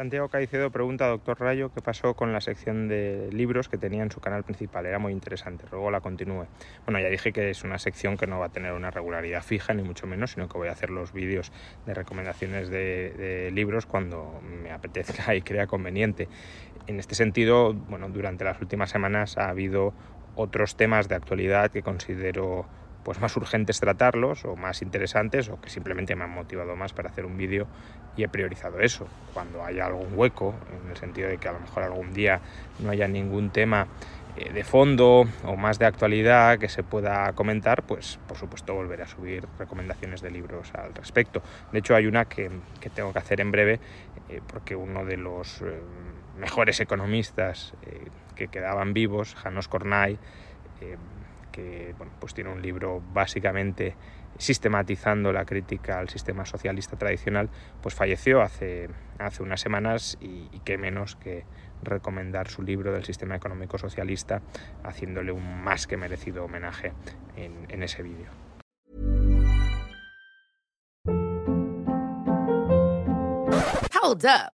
Santiago Caicedo pregunta a Doctor Rayo qué pasó con la sección de libros que tenía en su canal principal. Era muy interesante, luego la continúe. Bueno, ya dije que es una sección que no va a tener una regularidad fija, ni mucho menos, sino que voy a hacer los vídeos de recomendaciones de, de libros cuando me apetezca y crea conveniente. En este sentido, bueno, durante las últimas semanas ha habido otros temas de actualidad que considero pues más urgentes tratarlos o más interesantes o que simplemente me han motivado más para hacer un vídeo y he priorizado eso. Cuando haya algún hueco, en el sentido de que a lo mejor algún día no haya ningún tema eh, de fondo o más de actualidad que se pueda comentar, pues por supuesto volveré a subir recomendaciones de libros al respecto. De hecho hay una que, que tengo que hacer en breve eh, porque uno de los eh, mejores economistas que quedaban vivos, Janos Kornay, que bueno, pues tiene un libro básicamente sistematizando la crítica al sistema socialista tradicional, pues falleció hace, hace unas semanas y, qué menos que recomendar su libro del sistema económico socialista, haciéndole un más que merecido homenaje en, en ese vídeo. Hold up.